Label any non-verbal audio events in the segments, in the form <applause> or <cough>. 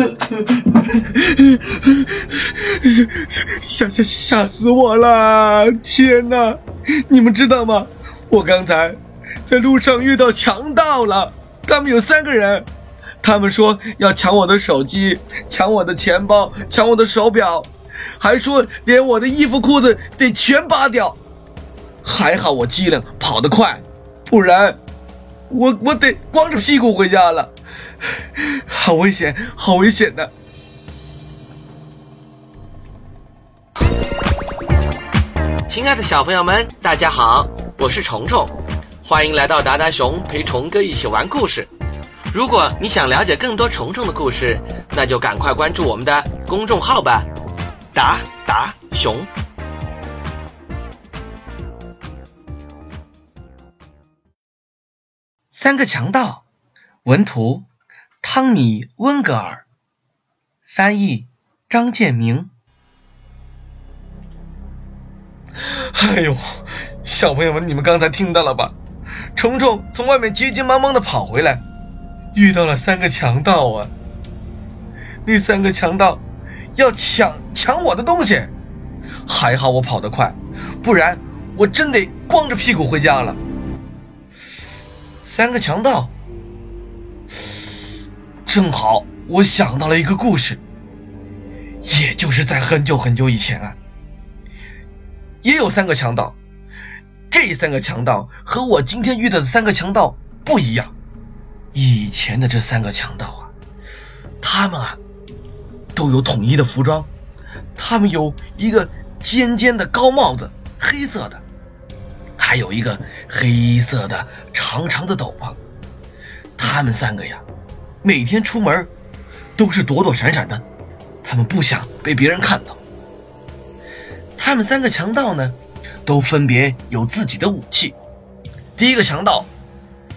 <laughs> 吓吓吓死我了！天哪，你们知道吗？我刚才在路上遇到强盗了，他们有三个人，他们说要抢我的手机，抢我的钱包，抢我的手表，还说连我的衣服裤子得全扒掉。还好我机灵，跑得快，不然我我得光着屁股回家了，好危险，好危险的！亲爱的小朋友们，大家好，我是虫虫，欢迎来到达达熊陪虫哥一起玩故事。如果你想了解更多虫虫的故事，那就赶快关注我们的公众号吧，达达熊。三个强盗，文图汤米·温格尔，翻译张建明。哎呦，小朋友们，你们刚才听到了吧？虫虫从外面急急忙忙的跑回来，遇到了三个强盗啊！那三个强盗要抢抢我的东西，还好我跑得快，不然我真得光着屁股回家了。三个强盗，正好我想到了一个故事，也就是在很久很久以前啊。也有三个强盗，这三个强盗和我今天遇到的三个强盗不一样。以前的这三个强盗啊，他们啊都有统一的服装，他们有一个尖尖的高帽子，黑色的，还有一个黑色的长长的斗篷。他们三个呀，每天出门都是躲躲闪闪的，他们不想被别人看到。他们三个强盗呢，都分别有自己的武器。第一个强盗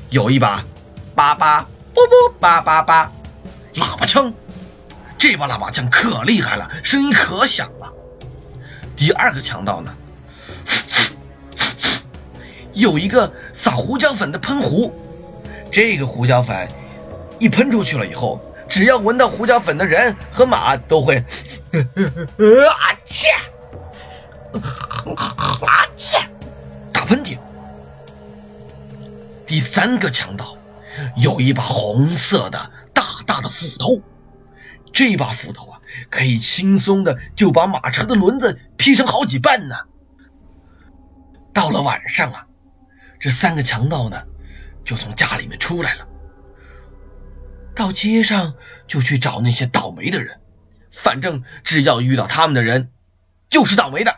有一把叭叭啵啵叭叭叭喇叭枪，这把喇叭枪可厉害了，声音可响了。第二个强盗呢，有一个撒胡椒粉的喷壶，这个胡椒粉一喷出去了以后，只要闻到胡椒粉的人和马都会啊切。啊！切！打喷嚏。第三个强盗有一把红色的大大的斧头，这把斧头啊，可以轻松的就把马车的轮子劈成好几半呢。到了晚上啊，这三个强盗呢，就从家里面出来了，到街上就去找那些倒霉的人，反正只要遇到他们的人，就是倒霉的。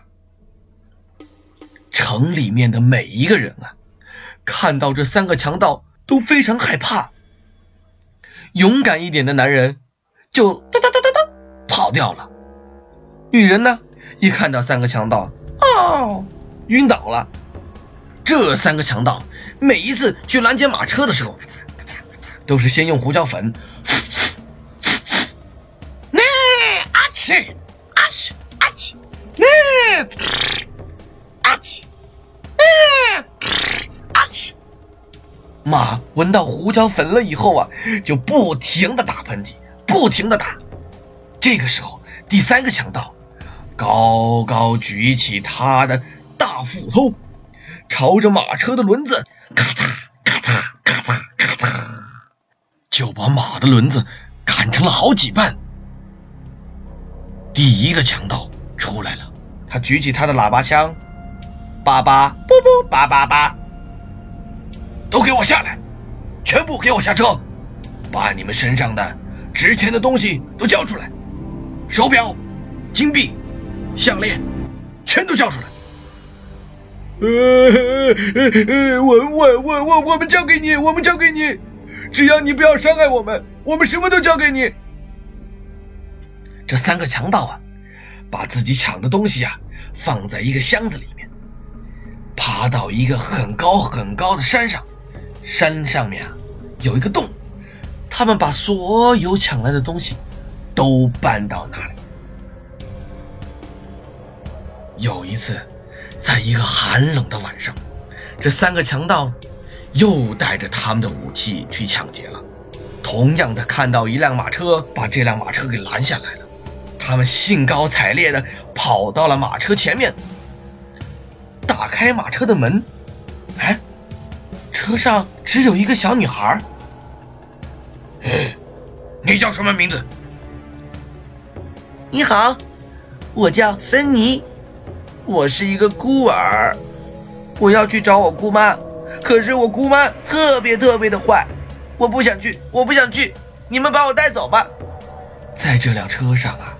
城里面的每一个人啊，看到这三个强盗都非常害怕。勇敢一点的男人就哒哒哒哒哒跑掉了。女人呢，一看到三个强盗，哦，晕倒了。这三个强盗每一次去拦截马车的时候，都是先用胡椒粉，那啊去啊去啊去，那。马闻到胡椒粉了以后啊，就不停的打喷嚏，不停的打。这个时候，第三个强盗高高举起他的大斧头，朝着马车的轮子咔嚓咔嚓咔嚓咔嚓，就把马的轮子砍成了好几半。第一个强盗出来了，他举起他的喇叭枪，叭叭啵啵叭叭叭。都给我下来！全部给我下车！把你们身上的值钱的东西都交出来，手表、金币、项链，全都交出来！<laughs> 呃，我我我我我们交给你，我们交给你，只要你不要伤害我们，我们什么都交给你。这三个强盗啊，把自己抢的东西呀放在一个箱子里面，爬到一个很高很高的山上。山上面啊有一个洞，他们把所有抢来的东西都搬到那里。有一次，在一个寒冷的晚上，这三个强盗又带着他们的武器去抢劫了。同样的看到一辆马车，把这辆马车给拦下来了。他们兴高采烈的跑到了马车前面，打开马车的门，哎，车上只有一个小女孩。哎，你叫什么名字？你好，我叫芬妮，我是一个孤儿，我要去找我姑妈，可是我姑妈特别特别的坏，我不想去，我不想去，你们把我带走吧。在这辆车上啊，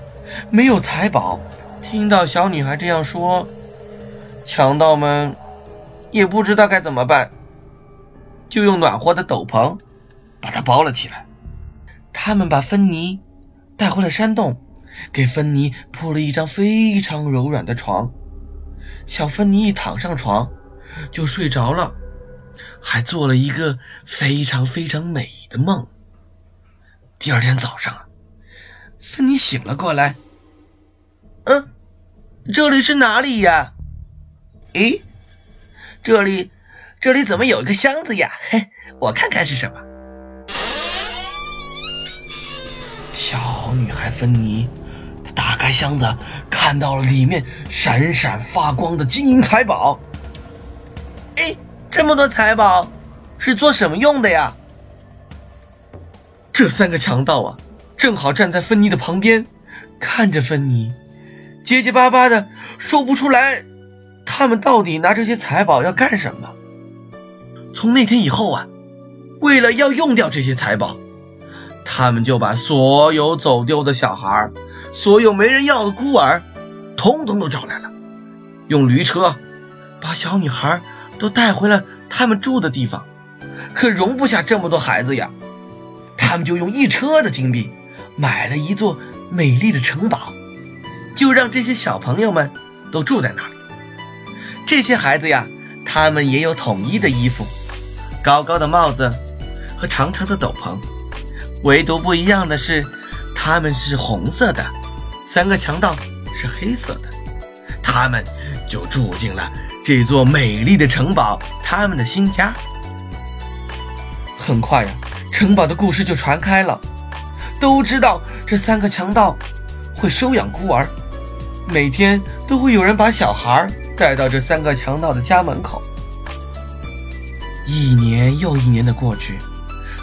没有财宝。听到小女孩这样说，强盗们也不知道该怎么办，就用暖和的斗篷把她包了起来。他们把芬妮带回了山洞。给芬妮铺了一张非常柔软的床，小芬妮一躺上床就睡着了，还做了一个非常非常美的梦。第二天早上，芬妮醒了过来，嗯，这里是哪里呀？诶，这里，这里怎么有一个箱子呀？嘿，我看看是什么。小女孩芬妮。她打开箱子，看到了里面闪闪发光的金银财宝。这么多财宝是做什么用的呀？这三个强盗啊，正好站在芬妮的旁边，看着芬妮，结结巴巴的说不出来，他们到底拿这些财宝要干什么？从那天以后啊，为了要用掉这些财宝，他们就把所有走丢的小孩。所有没人要的孤儿，通通都找来了，用驴车把小女孩都带回了他们住的地方。可容不下这么多孩子呀，他们就用一车的金币买了一座美丽的城堡，就让这些小朋友们都住在那里。这些孩子呀，他们也有统一的衣服，高高的帽子和长长的斗篷，唯独不一样的是，他们是红色的。三个强盗是黑色的，他们就住进了这座美丽的城堡，他们的新家。很快呀，城堡的故事就传开了，都知道这三个强盗会收养孤儿，每天都会有人把小孩带到这三个强盗的家门口。一年又一年的过去，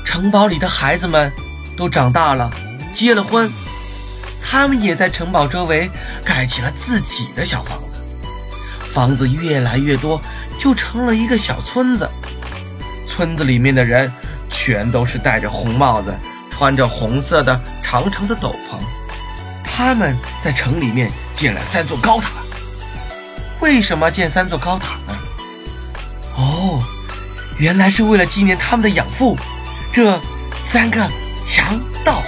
城堡里的孩子们都长大了，结了婚。他们也在城堡周围盖起了自己的小房子，房子越来越多，就成了一个小村子。村子里面的人全都是戴着红帽子，穿着红色的长长的斗篷。他们在城里面建了三座高塔。为什么建三座高塔呢？哦，原来是为了纪念他们的养父——这三个强盗。